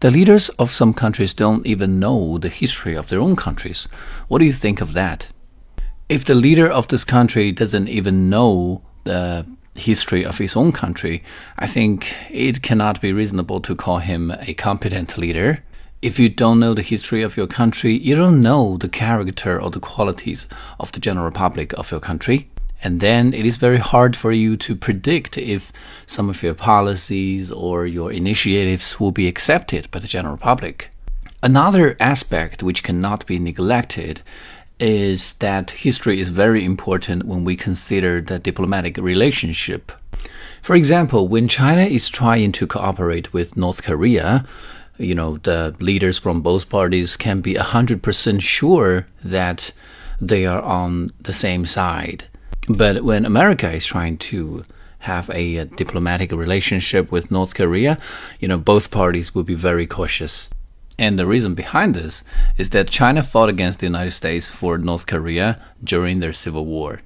The leaders of some countries don't even know the history of their own countries. What do you think of that? If the leader of this country doesn't even know the history of his own country, I think it cannot be reasonable to call him a competent leader. If you don't know the history of your country, you don't know the character or the qualities of the general public of your country. And then it is very hard for you to predict if some of your policies or your initiatives will be accepted by the general public. Another aspect which cannot be neglected is that history is very important when we consider the diplomatic relationship. For example, when China is trying to cooperate with North Korea, you know, the leaders from both parties can be 100% sure that they are on the same side. But when America is trying to have a, a, diplomatic relationship with North Korea, you know, both parties will be very cautious. And the reason behind this is that China fought against the United States for North Korea during their civil war.